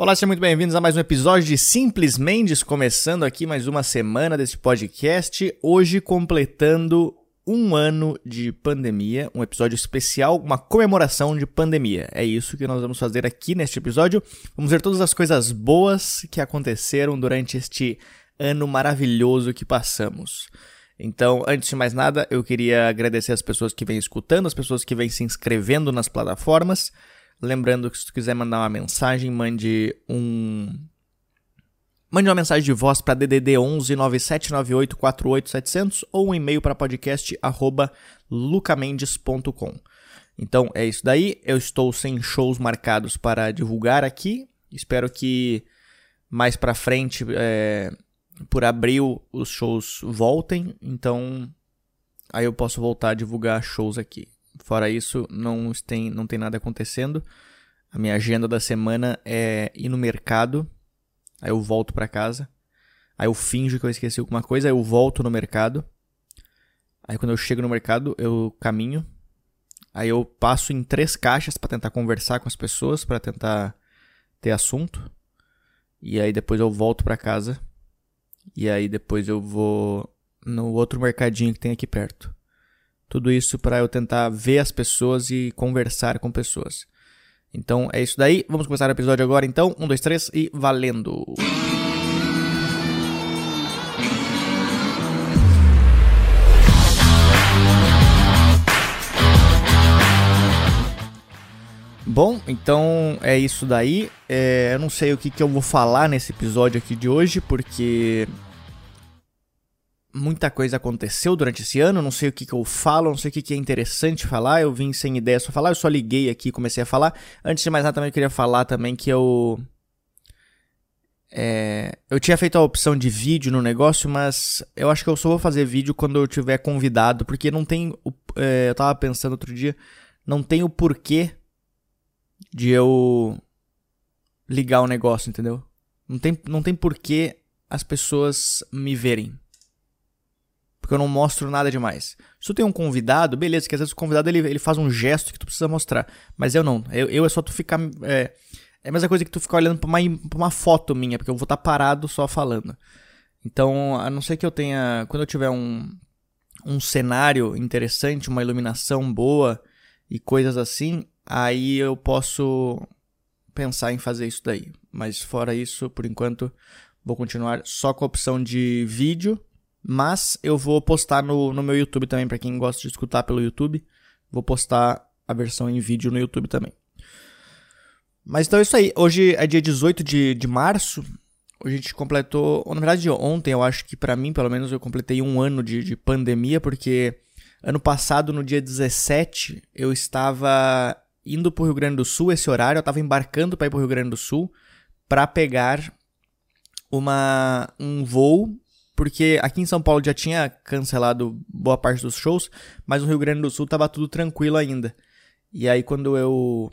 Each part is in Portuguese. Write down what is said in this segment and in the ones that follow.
Olá, sejam muito bem-vindos a mais um episódio de Simples Mendes, começando aqui mais uma semana desse podcast, hoje completando um ano de pandemia, um episódio especial, uma comemoração de pandemia. É isso que nós vamos fazer aqui neste episódio. Vamos ver todas as coisas boas que aconteceram durante este ano maravilhoso que passamos. Então, antes de mais nada, eu queria agradecer as pessoas que vêm escutando, as pessoas que vêm se inscrevendo nas plataformas. Lembrando que se tu quiser mandar uma mensagem, mande um Mande uma mensagem de voz para DDD 11 9798 48700 ou um e-mail para podcast arroba lucamendes.com. Então é isso daí. Eu estou sem shows marcados para divulgar aqui. Espero que mais para frente, é, por abril, os shows voltem. Então aí eu posso voltar a divulgar shows aqui. Fora isso, não tem, não tem nada acontecendo. A minha agenda da semana é ir no mercado, aí eu volto para casa. Aí eu finjo que eu esqueci alguma coisa, aí eu volto no mercado. Aí quando eu chego no mercado, eu caminho. Aí eu passo em três caixas para tentar conversar com as pessoas, para tentar ter assunto. E aí depois eu volto para casa. E aí depois eu vou no outro mercadinho que tem aqui perto. Tudo isso para eu tentar ver as pessoas e conversar com pessoas. Então é isso daí. Vamos começar o episódio agora então. Um, dois, três e valendo! Bom, então é isso daí. É, eu não sei o que, que eu vou falar nesse episódio aqui de hoje, porque muita coisa aconteceu durante esse ano, não sei o que, que eu falo, não sei o que, que é interessante falar, eu vim sem ideia só falar, eu só liguei aqui e comecei a falar. Antes de mais nada, também eu queria falar também que eu... É, eu tinha feito a opção de vídeo no negócio, mas eu acho que eu só vou fazer vídeo quando eu tiver convidado, porque não tem... É, eu tava pensando outro dia, não tem o porquê de eu ligar o negócio, entendeu? Não tem, não tem porquê as pessoas me verem porque eu não mostro nada demais. Se tu tem um convidado, beleza, que às vezes o convidado ele, ele faz um gesto que tu precisa mostrar, mas eu não. Eu, eu é só tu ficar. É, é a mesma coisa que tu ficar olhando pra uma, pra uma foto minha, porque eu vou estar tá parado só falando. Então, a não ser que eu tenha. Quando eu tiver um, um cenário interessante, uma iluminação boa e coisas assim, aí eu posso pensar em fazer isso daí. Mas fora isso, por enquanto, vou continuar só com a opção de vídeo mas eu vou postar no, no meu YouTube também, para quem gosta de escutar pelo YouTube. Vou postar a versão em vídeo no YouTube também. Mas então é isso aí. Hoje é dia 18 de, de março. Hoje a gente completou. Ou, na verdade, ontem eu acho que para mim, pelo menos, eu completei um ano de, de pandemia, porque ano passado, no dia 17, eu estava indo pro Rio Grande do Sul, esse horário, eu estava embarcando para ir pro Rio Grande do Sul para pegar uma, um voo porque aqui em São Paulo já tinha cancelado boa parte dos shows, mas no Rio Grande do Sul tava tudo tranquilo ainda. E aí quando eu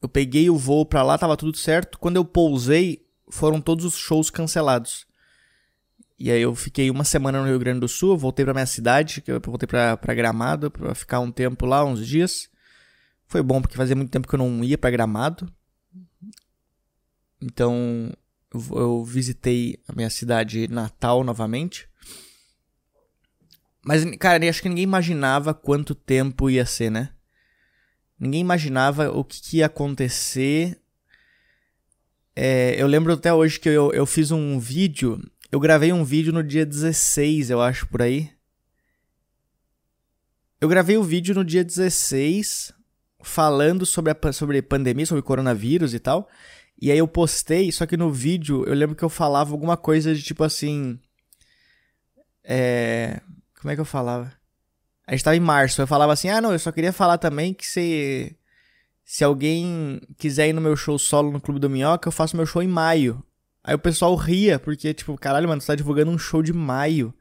eu peguei o voo para lá, tava tudo certo. Quando eu pousei, foram todos os shows cancelados. E aí eu fiquei uma semana no Rio Grande do Sul, voltei para minha cidade, que eu voltei para Gramado para ficar um tempo lá, uns dias. Foi bom porque fazia muito tempo que eu não ia para Gramado. Então, eu visitei a minha cidade natal novamente. Mas, cara, acho que ninguém imaginava quanto tempo ia ser, né? Ninguém imaginava o que, que ia acontecer. É, eu lembro até hoje que eu, eu fiz um vídeo. Eu gravei um vídeo no dia 16, eu acho, por aí. Eu gravei o vídeo no dia 16, falando sobre a sobre pandemia, sobre coronavírus e tal. E aí eu postei, só que no vídeo eu lembro que eu falava alguma coisa de tipo assim. É. Como é que eu falava? A gente tava em março, eu falava assim: ah, não, eu só queria falar também que se. Se alguém quiser ir no meu show solo no Clube do Minhoca, eu faço meu show em maio. Aí o pessoal ria, porque, tipo, caralho, mano, você tá divulgando um show de maio.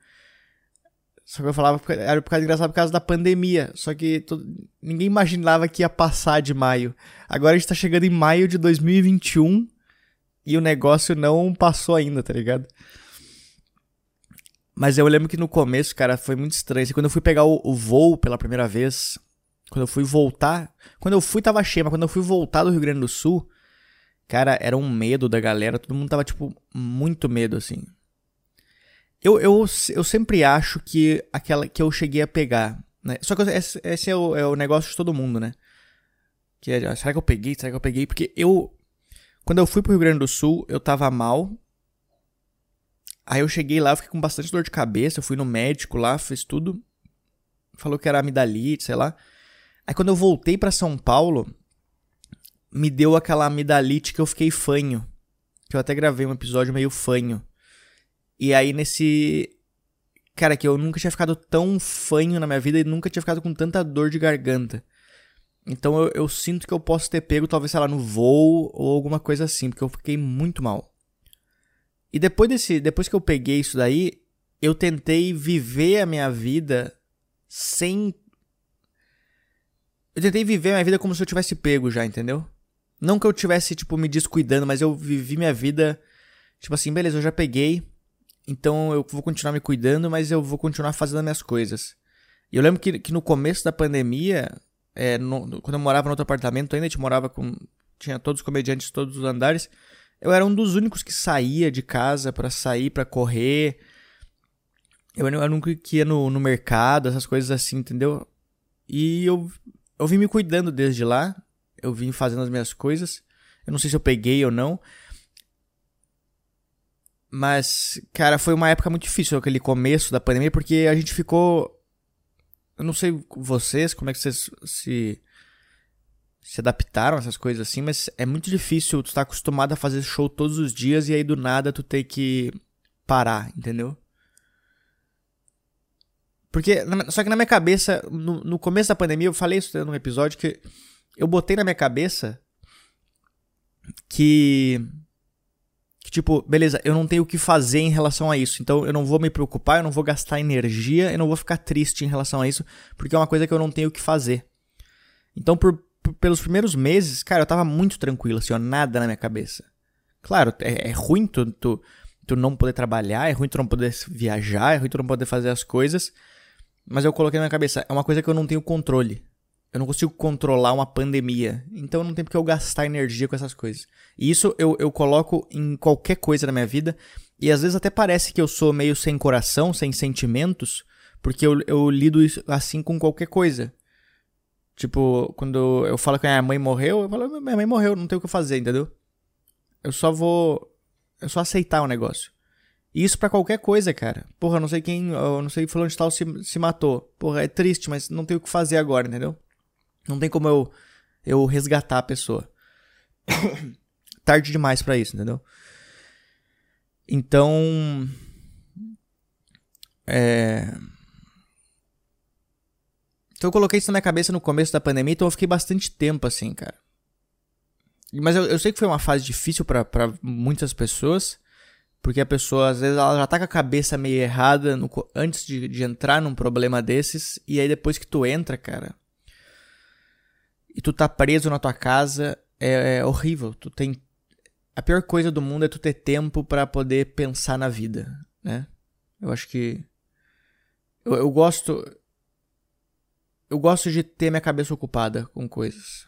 Só que eu falava, era por causa engraçado por causa da pandemia. Só que todo, ninguém imaginava que ia passar de maio. Agora a gente tá chegando em maio de 2021 e o negócio não passou ainda, tá ligado? Mas eu lembro que no começo, cara, foi muito estranho. Assim, quando eu fui pegar o, o, voo pela primeira vez, quando eu fui voltar. Quando eu fui tava cheio, mas quando eu fui voltar do Rio Grande do Sul, Cara, era um medo da galera, todo mundo tava, tipo, muito medo, assim. Eu, eu, eu sempre acho que aquela que eu cheguei a pegar, né? Só que esse, esse é, o, é o negócio de todo mundo, né? Que é, será que eu peguei? Será que eu peguei? Porque eu, quando eu fui pro Rio Grande do Sul, eu tava mal. Aí eu cheguei lá, fiquei com bastante dor de cabeça, eu fui no médico lá, fez tudo. Falou que era amidalite, sei lá. Aí quando eu voltei para São Paulo, me deu aquela amidalite que eu fiquei fanho. Que eu até gravei um episódio meio fanho. E aí nesse. Cara, que eu nunca tinha ficado tão fanho na minha vida e nunca tinha ficado com tanta dor de garganta. Então eu, eu sinto que eu posso ter pego, talvez, sei lá, no voo ou alguma coisa assim, porque eu fiquei muito mal. E depois desse. Depois que eu peguei isso daí, eu tentei viver a minha vida sem. Eu tentei viver a minha vida como se eu tivesse pego já, entendeu? Não que eu tivesse, tipo, me descuidando, mas eu vivi minha vida, tipo assim, beleza, eu já peguei, então eu vou continuar me cuidando, mas eu vou continuar fazendo as minhas coisas. E eu lembro que, que no começo da pandemia, é, no, quando eu morava no outro apartamento, ainda a gente morava com. Tinha todos os comediantes, todos os andares. Eu era um dos únicos que saía de casa para sair, para correr. Eu que ia no, no mercado, essas coisas assim, entendeu? E eu, eu vim me cuidando desde lá eu vim fazendo as minhas coisas. Eu não sei se eu peguei ou não. Mas, cara, foi uma época muito difícil aquele começo da pandemia, porque a gente ficou. Eu não sei vocês, como é que vocês se. Se adaptaram a essas coisas assim, mas é muito difícil tu estar tá acostumado a fazer show todos os dias e aí do nada tu ter que parar, entendeu? Porque, só que na minha cabeça, no, no começo da pandemia, eu falei isso num episódio que eu botei na minha cabeça que que tipo, beleza, eu não tenho o que fazer em relação a isso. Então eu não vou me preocupar, eu não vou gastar energia, eu não vou ficar triste em relação a isso, porque é uma coisa que eu não tenho o que fazer. Então por, por pelos primeiros meses, cara, eu tava muito tranquilo, assim, ó, nada na minha cabeça. Claro, é, é ruim tu, tu, tu não poder trabalhar, é ruim tu não poder viajar, é ruim tu não poder fazer as coisas, mas eu coloquei na minha cabeça, é uma coisa que eu não tenho controle. Eu não consigo controlar uma pandemia. Então não tem porque eu gastar energia com essas coisas. E isso eu, eu coloco em qualquer coisa na minha vida. E às vezes até parece que eu sou meio sem coração, sem sentimentos, porque eu, eu lido assim com qualquer coisa. Tipo, quando eu falo que minha mãe morreu, eu falo, minha mãe morreu, não tem o que fazer, entendeu? Eu só vou. Eu só aceitar o negócio. E isso para qualquer coisa, cara. Porra, não sei quem. Eu não sei falando de tal se, se matou. Porra, é triste, mas não tem o que fazer agora, entendeu? Não tem como eu, eu resgatar a pessoa. Tarde demais para isso, entendeu? Então. É. Então eu coloquei isso na minha cabeça no começo da pandemia, então eu fiquei bastante tempo assim, cara. Mas eu, eu sei que foi uma fase difícil para muitas pessoas, porque a pessoa às vezes ela já tá com a cabeça meio errada no, antes de, de entrar num problema desses, e aí depois que tu entra, cara, e tu tá preso na tua casa, é, é horrível. Tu tem a pior coisa do mundo é tu ter tempo para poder pensar na vida, né? Eu acho que eu, eu gosto eu gosto de ter minha cabeça ocupada com coisas.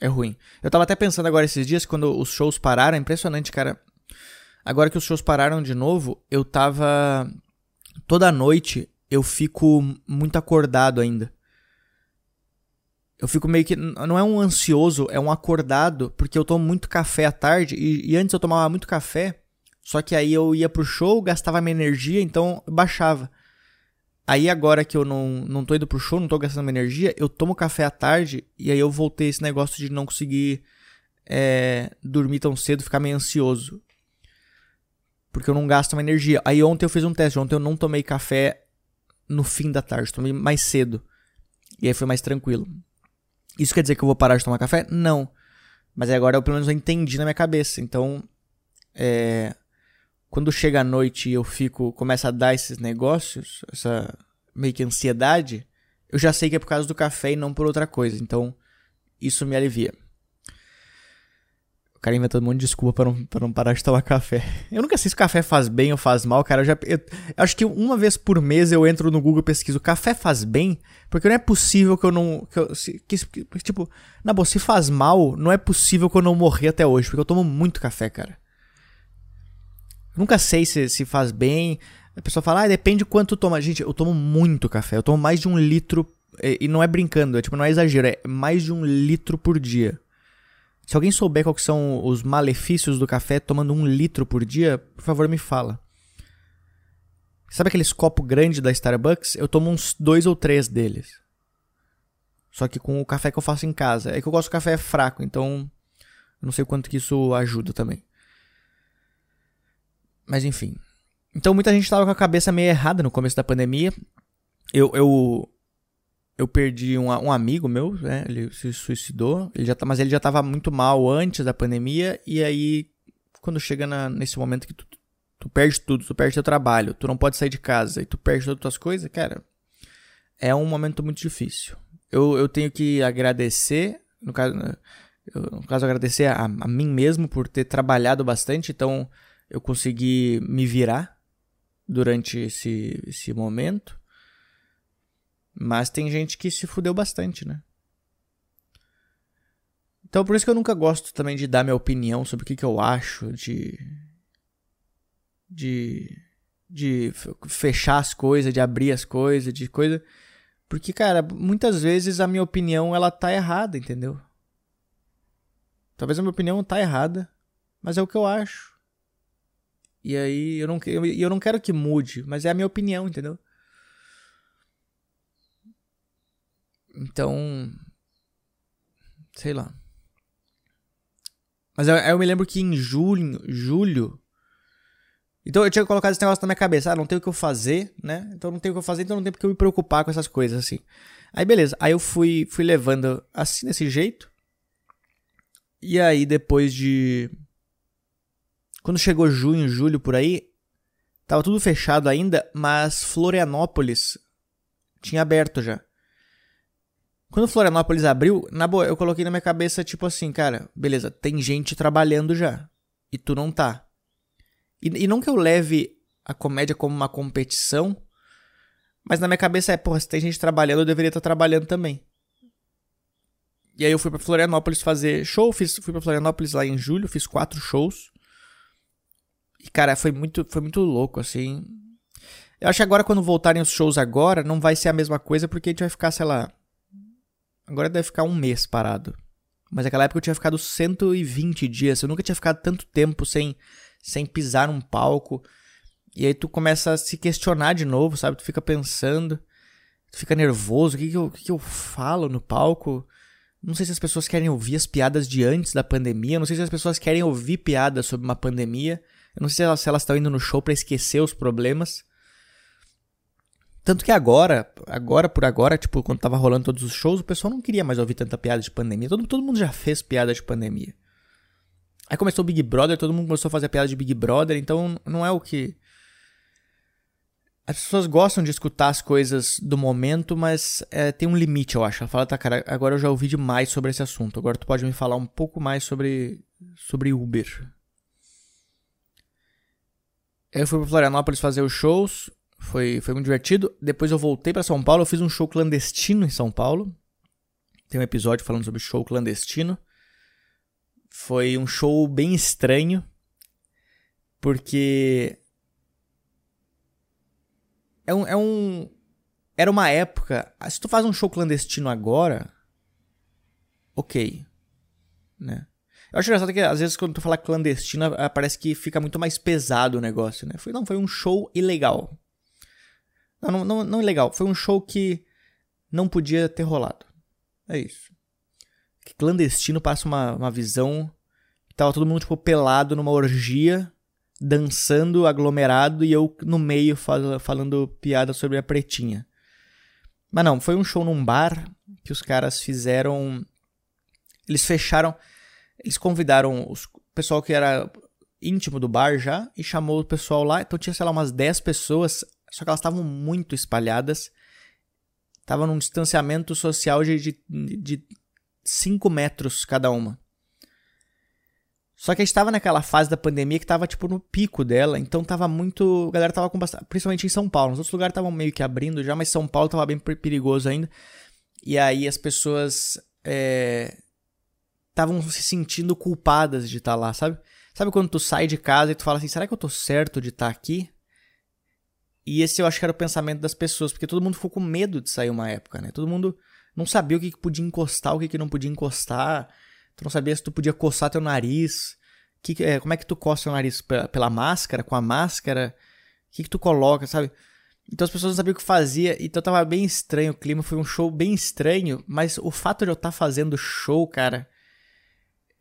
É ruim. Eu tava até pensando agora esses dias quando os shows pararam, é impressionante, cara. Agora que os shows pararam de novo, eu tava toda noite eu fico muito acordado ainda eu fico meio que. Não é um ansioso, é um acordado, porque eu tomo muito café à tarde. E, e, antes eu tomava muito café, só que aí eu ia pro show, gastava minha energia, então baixava. Aí agora que eu não, não tô indo pro show, não tô gastando minha energia, eu tomo café à tarde e aí eu voltei esse negócio de não conseguir é, dormir tão cedo, ficar meio ansioso. Porque eu não gasto minha energia. Aí ontem eu fiz um teste, ontem eu não tomei café no fim da tarde, tomei mais cedo. E aí foi mais tranquilo. Isso quer dizer que eu vou parar de tomar café? Não. Mas agora eu pelo menos eu entendi na minha cabeça. Então, é, quando chega a noite e eu fico, começa a dar esses negócios, essa meio que ansiedade, eu já sei que é por causa do café e não por outra coisa. Então, isso me alivia. Cara inventando um monte de desculpa pra não, pra não parar de tomar café. Eu nunca sei se café faz bem ou faz mal, cara. Eu, já, eu, acho que uma vez por mês eu entro no Google e pesquiso café faz bem, porque não é possível que eu não. Que eu, que, que, tipo, na boa, se faz mal, não é possível que eu não morrer até hoje, porque eu tomo muito café, cara. Eu nunca sei se, se faz bem. A pessoa fala, ah, depende de quanto toma. Gente, eu tomo muito café. Eu tomo mais de um litro. E não é brincando, é tipo, não é exagero, é mais de um litro por dia. Se alguém souber quais são os malefícios do café tomando um litro por dia, por favor me fala. Sabe aqueles copos grandes da Starbucks? Eu tomo uns dois ou três deles. Só que com o café que eu faço em casa. É que eu gosto do café fraco, então não sei quanto que isso ajuda também. Mas enfim. Então muita gente estava com a cabeça meio errada no começo da pandemia. Eu, eu eu perdi um, um amigo meu, né? Ele se suicidou, ele já tá, mas ele já estava muito mal antes da pandemia, e aí, quando chega na, nesse momento que tu, tu perde tudo, tu perde teu trabalho, tu não pode sair de casa e tu perde todas as tuas coisas, cara, é um momento muito difícil. Eu, eu tenho que agradecer, no caso, eu, no caso agradecer a, a mim mesmo por ter trabalhado bastante, então eu consegui me virar durante esse, esse momento. Mas tem gente que se fudeu bastante, né? Então por isso que eu nunca gosto também de dar minha opinião sobre o que, que eu acho de. de. de fechar as coisas, de abrir as coisas, de coisa. Porque, cara, muitas vezes a minha opinião ela tá errada, entendeu? Talvez a minha opinião tá errada, mas é o que eu acho. E aí eu não, eu, eu não quero que mude, mas é a minha opinião, entendeu? Então. Sei lá. Mas eu, eu me lembro que em julho. julho então eu tinha colocado esse negócio na minha cabeça. Ah, não tem o que eu fazer, né? Então não tem o que eu fazer, então não tem porque eu me preocupar com essas coisas assim. Aí beleza. Aí eu fui, fui levando assim, desse jeito. E aí depois de. Quando chegou junho, julho por aí. Tava tudo fechado ainda, mas Florianópolis tinha aberto já. Quando Florianópolis abriu, na boa, eu coloquei na minha cabeça, tipo assim, cara, beleza, tem gente trabalhando já. E tu não tá. E, e não que eu leve a comédia como uma competição, mas na minha cabeça é, porra, se tem gente trabalhando, eu deveria estar trabalhando também. E aí eu fui pra Florianópolis fazer show, fiz, fui pra Florianópolis lá em julho, fiz quatro shows. E, cara, foi muito, foi muito louco, assim. Eu acho que agora, quando voltarem os shows agora, não vai ser a mesma coisa, porque a gente vai ficar, sei lá, Agora deve ficar um mês parado. Mas naquela época eu tinha ficado 120 dias. Eu nunca tinha ficado tanto tempo sem, sem pisar num palco. E aí tu começa a se questionar de novo, sabe? Tu fica pensando, tu fica nervoso. O que, que, eu, o que, que eu falo no palco? Não sei se as pessoas querem ouvir as piadas de antes da pandemia. Não sei se as pessoas querem ouvir piadas sobre uma pandemia. Eu não sei se elas, se elas estão indo no show para esquecer os problemas. Tanto que agora, agora por agora, tipo, quando tava rolando todos os shows, o pessoal não queria mais ouvir tanta piada de pandemia. Todo, todo mundo já fez piada de pandemia. Aí começou o Big Brother, todo mundo começou a fazer piada de Big Brother, então não é o que. As pessoas gostam de escutar as coisas do momento, mas é, tem um limite, eu acho. Ela fala, tá, cara, agora eu já ouvi demais sobre esse assunto. Agora tu pode me falar um pouco mais sobre, sobre Uber. Eu fui pra Florianópolis fazer os shows. Foi, foi muito divertido. Depois eu voltei para São Paulo, eu fiz um show clandestino em São Paulo. Tem um episódio falando sobre show clandestino. Foi um show bem estranho, porque é um, é um era uma época. Se tu faz um show clandestino agora, ok, né? Eu acho engraçado que às vezes quando tu fala clandestino parece que fica muito mais pesado o negócio, né? Foi, não, foi um show ilegal. Não, não, não, é legal. Foi um show que não podia ter rolado. É isso. Que clandestino passa uma, uma visão. Tava todo mundo, tipo, pelado numa orgia, dançando, aglomerado, e eu no meio fal falando piada sobre a pretinha. Mas não, foi um show num bar que os caras fizeram. Eles fecharam. Eles convidaram o pessoal que era íntimo do bar já e chamou o pessoal lá. Então tinha, sei lá, umas 10 pessoas só que elas estavam muito espalhadas. Estavam num distanciamento social de, de, de 5 metros cada uma. Só que a gente tava naquela fase da pandemia que tava, tipo, no pico dela. Então tava muito. A galera tava com bastante. Principalmente em São Paulo. Nos outros lugares estavam meio que abrindo já, mas São Paulo tava bem perigoso ainda. E aí as pessoas. Estavam é, se sentindo culpadas de estar tá lá, sabe? Sabe quando tu sai de casa e tu fala assim: será que eu tô certo de estar tá aqui? E esse eu acho que era o pensamento das pessoas, porque todo mundo ficou com medo de sair uma época, né? Todo mundo não sabia o que, que podia encostar, o que, que não podia encostar. Tu não sabia se tu podia coçar teu nariz. Que, é, como é que tu coça teu nariz? Pela, pela máscara? Com a máscara? O que, que tu coloca, sabe? Então as pessoas não sabiam o que fazia, então tava bem estranho o clima, foi um show bem estranho, mas o fato de eu estar tá fazendo show, cara,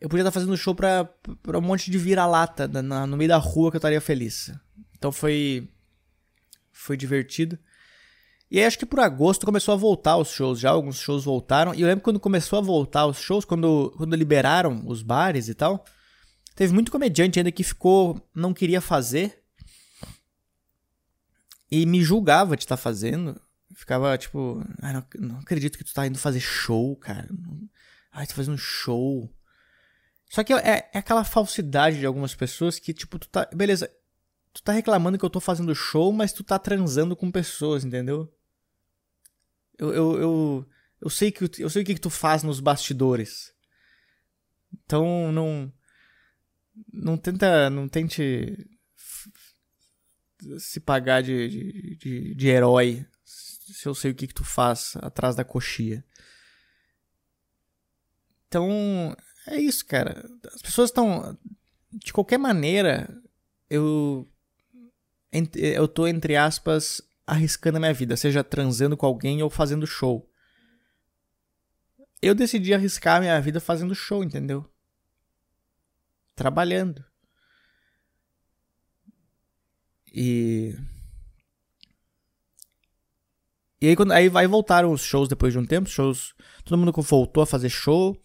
eu podia estar tá fazendo show pra, pra um monte de vira-lata no meio da rua que eu estaria feliz. Então foi foi divertido. E aí acho que por agosto começou a voltar os shows já, alguns shows voltaram. E eu lembro quando começou a voltar os shows, quando, quando liberaram os bares e tal, teve muito comediante ainda que ficou, não queria fazer. E me julgava de estar tá fazendo. Ficava tipo, ah, não, não, acredito que tu tá indo fazer show, cara. Ai, tu tá fazendo show. Só que é, é aquela falsidade de algumas pessoas que, tipo, tu tá. Beleza, tu tá reclamando que eu tô fazendo show, mas tu tá transando com pessoas, entendeu? Eu, eu, eu, eu sei que eu sei o que, que tu faz nos bastidores. Então não não tenta não tente se pagar de, de, de, de herói se eu sei o que, que tu faz atrás da coxia. Então, é isso, cara. As pessoas estão. De qualquer maneira, eu eu tô, entre aspas, arriscando a minha vida, seja transando com alguém ou fazendo show. Eu decidi arriscar a minha vida fazendo show, entendeu? Trabalhando. E. E aí, quando, aí, aí voltaram os shows depois de um tempo, shows. Todo mundo voltou a fazer show.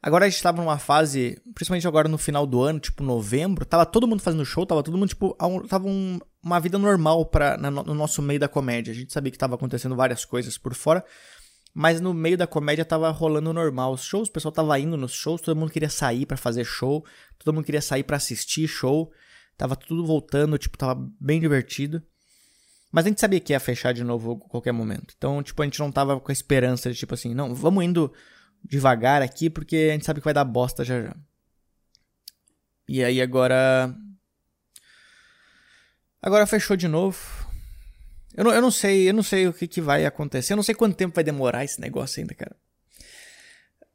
Agora a gente tava numa fase, principalmente agora no final do ano, tipo novembro, tava todo mundo fazendo show, tava todo mundo, tipo, tava um, uma vida normal pra, no nosso meio da comédia. A gente sabia que tava acontecendo várias coisas por fora, mas no meio da comédia tava rolando normal. Os shows, o pessoal tava indo nos shows, todo mundo queria sair para fazer show, todo mundo queria sair para assistir show, tava tudo voltando, tipo, tava bem divertido. Mas a gente sabia que ia fechar de novo a qualquer momento. Então, tipo, a gente não tava com a esperança de, tipo assim, não, vamos indo devagar aqui, porque a gente sabe que vai dar bosta já já. E aí agora. Agora fechou de novo. Eu não, eu não sei, eu não sei o que, que vai acontecer. Eu não sei quanto tempo vai demorar esse negócio ainda, cara.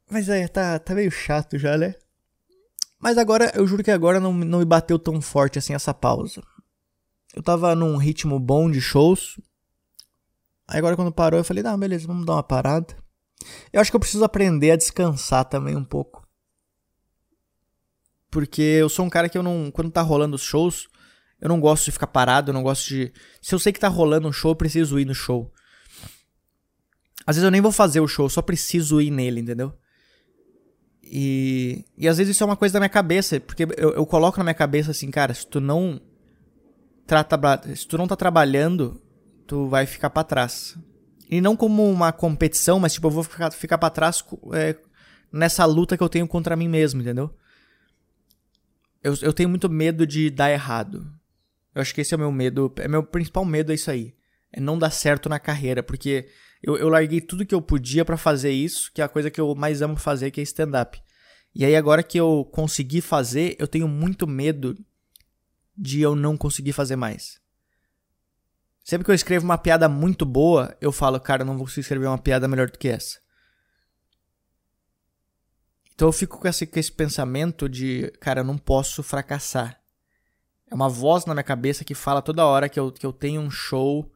Mas é, tá, tá meio chato já, né? Mas agora, eu juro que agora não, não me bateu tão forte assim essa pausa. Eu tava num ritmo bom de shows. Aí agora quando parou, eu falei, não, beleza, vamos dar uma parada. Eu acho que eu preciso aprender a descansar também um pouco. Porque eu sou um cara que eu não. Quando tá rolando os shows, eu não gosto de ficar parado, eu não gosto de. Se eu sei que tá rolando um show, eu preciso ir no show. Às vezes eu nem vou fazer o show, eu só preciso ir nele, entendeu? E, e às vezes isso é uma coisa da minha cabeça, porque eu, eu coloco na minha cabeça assim, cara, se tu não. Trata, se tu não tá trabalhando, tu vai ficar para trás. E não como uma competição, mas tipo, eu vou ficar, ficar pra trás é, nessa luta que eu tenho contra mim mesmo, entendeu? Eu, eu tenho muito medo de dar errado. Eu acho que esse é o meu medo. É meu principal medo é isso aí. É não dar certo na carreira. Porque eu, eu larguei tudo que eu podia para fazer isso, que é a coisa que eu mais amo fazer, que é stand-up. E aí agora que eu consegui fazer, eu tenho muito medo de eu não conseguir fazer mais. Sempre que eu escrevo uma piada muito boa, eu falo, cara, eu não vou conseguir escrever uma piada melhor do que essa. Então eu fico com esse, com esse pensamento de, cara, eu não posso fracassar. É uma voz na minha cabeça que fala toda hora que eu, que eu tenho um show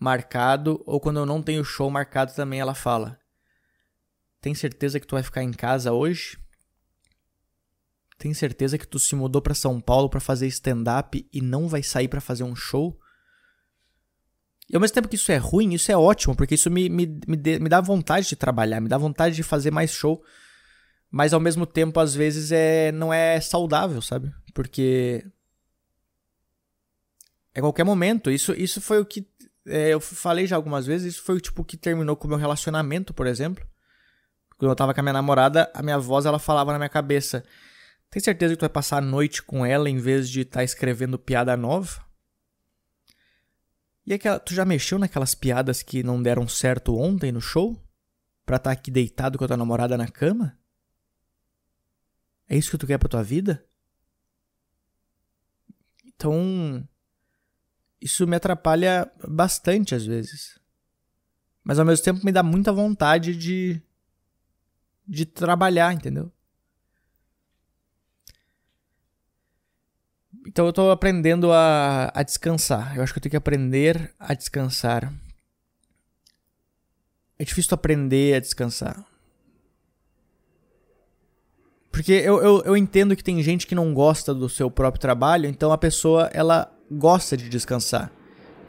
marcado, ou quando eu não tenho show marcado também ela fala. Tem certeza que tu vai ficar em casa hoje? Tem certeza que tu se mudou para São Paulo para fazer stand-up e não vai sair para fazer um show? E ao mesmo tempo que isso é ruim, isso é ótimo, porque isso me, me, me, me dá vontade de trabalhar, me dá vontade de fazer mais show. Mas ao mesmo tempo, às vezes, é, não é saudável, sabe? Porque. É qualquer momento. Isso, isso foi o que. É, eu falei já algumas vezes, isso foi o tipo que terminou com o meu relacionamento, por exemplo. Quando eu tava com a minha namorada, a minha voz ela falava na minha cabeça: Tem certeza que tu vai passar a noite com ela em vez de estar tá escrevendo piada nova? E aquela, tu já mexeu naquelas piadas que não deram certo ontem no show? Pra estar tá aqui deitado com a tua namorada na cama? É isso que tu quer pra tua vida? Então, isso me atrapalha bastante às vezes. Mas ao mesmo tempo me dá muita vontade de de trabalhar, entendeu? Então eu tô aprendendo a, a descansar. Eu acho que eu tenho que aprender a descansar. É difícil aprender a descansar. Porque eu, eu, eu entendo que tem gente que não gosta do seu próprio trabalho, então a pessoa ela gosta de descansar.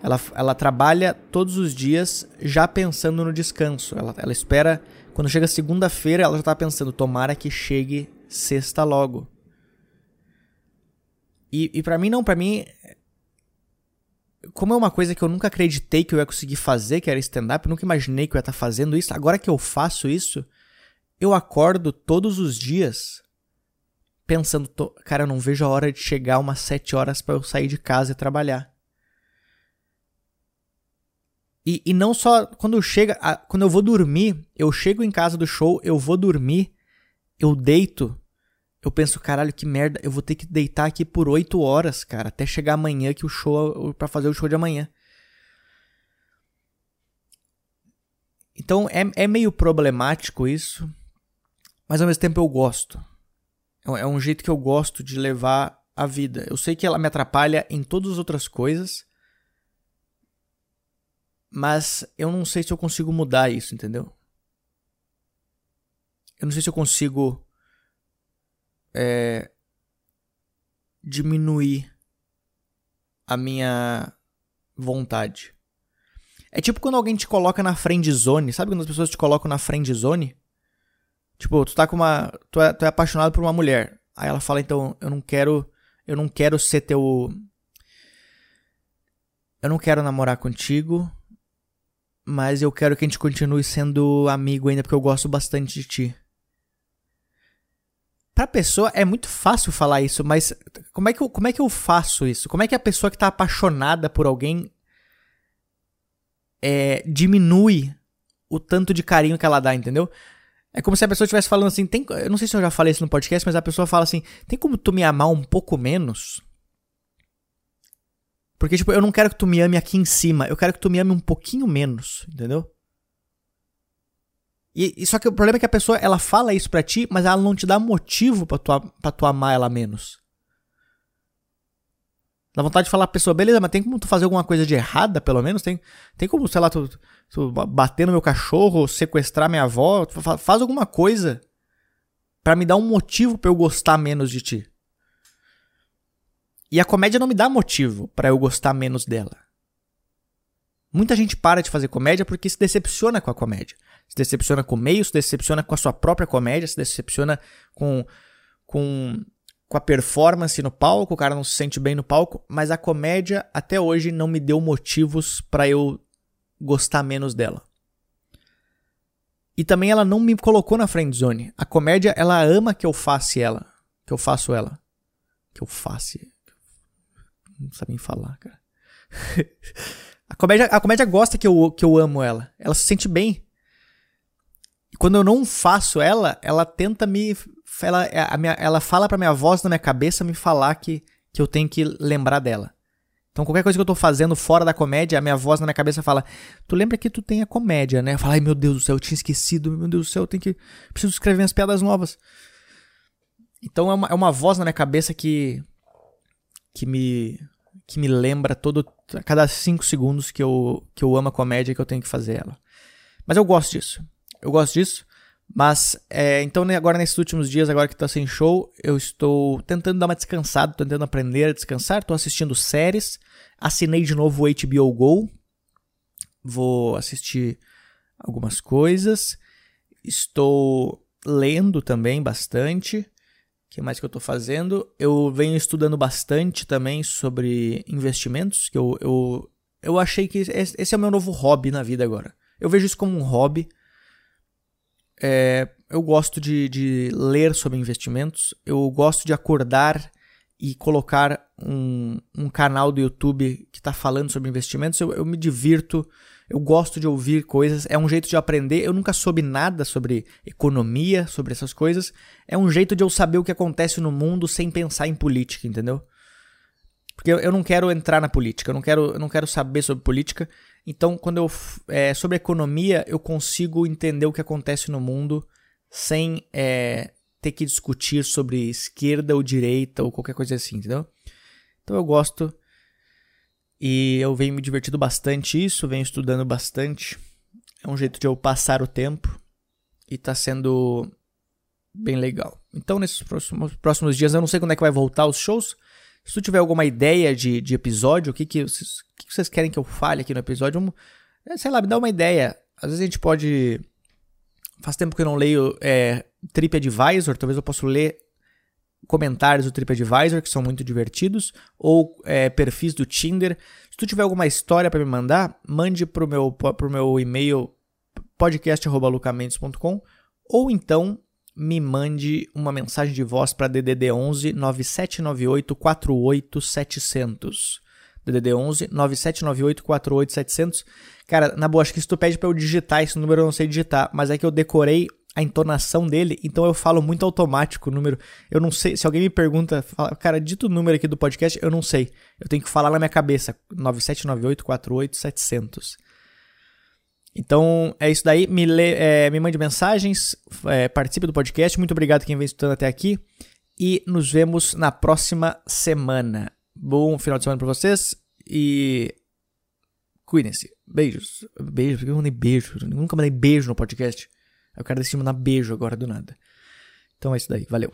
Ela, ela trabalha todos os dias já pensando no descanso. Ela, ela espera. Quando chega segunda-feira, ela já tá pensando: tomara que chegue sexta logo. E, e para mim, não, para mim. Como é uma coisa que eu nunca acreditei que eu ia conseguir fazer, que era stand-up, nunca imaginei que eu ia estar tá fazendo isso. Agora que eu faço isso, eu acordo todos os dias pensando, tô, cara, eu não vejo a hora de chegar umas 7 horas para eu sair de casa e trabalhar. E, e não só quando chega, quando eu vou dormir, eu chego em casa do show, eu vou dormir, eu deito, eu penso, caralho, que merda, eu vou ter que deitar aqui por 8 horas, cara, até chegar amanhã que o show para fazer o show de amanhã. Então é, é meio problemático isso, mas ao mesmo tempo eu gosto. É, é um jeito que eu gosto de levar a vida. Eu sei que ela me atrapalha em todas as outras coisas, mas eu não sei se eu consigo mudar isso, entendeu? Eu não sei se eu consigo é, diminuir a minha vontade. É tipo quando alguém te coloca na friend zone. Sabe quando as pessoas te colocam na friend zone? Tipo, tu tá com uma. Tu é, tu é apaixonado por uma mulher. Aí ela fala, então, eu não quero. Eu não quero ser teu. Eu não quero namorar contigo. Mas eu quero que a gente continue sendo amigo ainda, porque eu gosto bastante de ti pra pessoa é muito fácil falar isso, mas como é que eu, como é que eu faço isso? Como é que a pessoa que tá apaixonada por alguém é, diminui o tanto de carinho que ela dá, entendeu? É como se a pessoa estivesse falando assim, tem, eu não sei se eu já falei isso no podcast, mas a pessoa fala assim, tem como tu me amar um pouco menos? Porque, tipo, eu não quero que tu me ame aqui em cima, eu quero que tu me ame um pouquinho menos, entendeu? E, e, só que o problema é que a pessoa ela fala isso pra ti, mas ela não te dá motivo pra tu, tu amar ela menos. Dá vontade de falar pra pessoa, beleza, mas tem como tu fazer alguma coisa de errada, pelo menos? Tem, tem como, sei lá, tu, tu bater no meu cachorro, sequestrar minha avó? Faz alguma coisa para me dar um motivo para eu gostar menos de ti. E a comédia não me dá motivo para eu gostar menos dela. Muita gente para de fazer comédia porque se decepciona com a comédia se decepciona com o meio, se decepciona com a sua própria comédia, se decepciona com, com, com a performance no palco, o cara não se sente bem no palco, mas a comédia até hoje não me deu motivos para eu gostar menos dela. E também ela não me colocou na friend zone. A comédia, ela ama que eu faça ela, que eu faço ela. Que eu faça. Não sabe nem falar, cara. a, comédia, a comédia gosta que eu, que eu amo ela. Ela se sente bem quando eu não faço ela, ela tenta me. Ela, a minha, ela fala pra minha voz na minha cabeça me falar que, que eu tenho que lembrar dela. Então, qualquer coisa que eu tô fazendo fora da comédia, a minha voz na minha cabeça fala: Tu lembra que tu tem a comédia, né? Eu falo: Ai meu Deus do céu, eu tinha esquecido, meu Deus do céu, eu tenho que. Preciso escrever minhas piadas novas. Então, é uma, é uma voz na minha cabeça que. que me. que me lembra todo. A cada cinco segundos que eu, que eu amo a comédia que eu tenho que fazer ela. Mas eu gosto disso. Eu gosto disso. Mas, é, então agora nesses últimos dias, agora que tá sem show, eu estou tentando dar uma descansada, tentando aprender a descansar, estou assistindo séries, assinei de novo o HBO Go, vou assistir algumas coisas, estou lendo também bastante, que mais que eu estou fazendo? Eu venho estudando bastante também sobre investimentos, que eu, eu, eu achei que esse é o meu novo hobby na vida agora. Eu vejo isso como um hobby, é, eu gosto de, de ler sobre investimentos, eu gosto de acordar e colocar um, um canal do YouTube que está falando sobre investimentos. Eu, eu me divirto, eu gosto de ouvir coisas, é um jeito de aprender. Eu nunca soube nada sobre economia, sobre essas coisas. É um jeito de eu saber o que acontece no mundo sem pensar em política, entendeu? Porque eu, não quero entrar na política, eu não quero, eu não quero saber sobre política. Então, quando eu. É, sobre economia, eu consigo entender o que acontece no mundo sem é, ter que discutir sobre esquerda ou direita ou qualquer coisa assim, entendeu? Então eu gosto e eu venho me divertindo bastante isso, venho estudando bastante. É um jeito de eu passar o tempo e tá sendo bem legal. Então, nesses próximos, próximos dias, eu não sei quando é que vai voltar os shows. Se tu tiver alguma ideia de, de episódio, o que, que, vocês, que, vocês querem que eu fale aqui no episódio, é, sei lá, me dá uma ideia. Às vezes a gente pode. Faz tempo que eu não leio é, TripAdvisor, talvez eu possa ler comentários do TripAdvisor, que são muito divertidos, ou é, perfis do Tinder. Se tu tiver alguma história para me mandar, mande pro meu, pro meu e-mail podcast.lucamentos.com ou então me mande uma mensagem de voz para DDD 11 9798 48700. DDD 11 9798 48700. Cara, na boa, acho que se tu pede para eu digitar esse número eu não sei digitar, mas é que eu decorei a entonação dele, então eu falo muito automático o número. Eu não sei, se alguém me pergunta, fala, cara, dito o número aqui do podcast, eu não sei. Eu tenho que falar na minha cabeça, 979848 Então é isso daí, me, lê, é, me mande mensagens, é, participe do podcast. Muito obrigado quem vem estudando até aqui e nos vemos na próxima semana. Bom final de semana para vocês e cuidem-se. Beijos. Beijos, porque eu mandei beijo. Eu nunca mandei beijo no podcast. Eu quero cara decide mandar beijo agora do nada. Então é isso daí, valeu.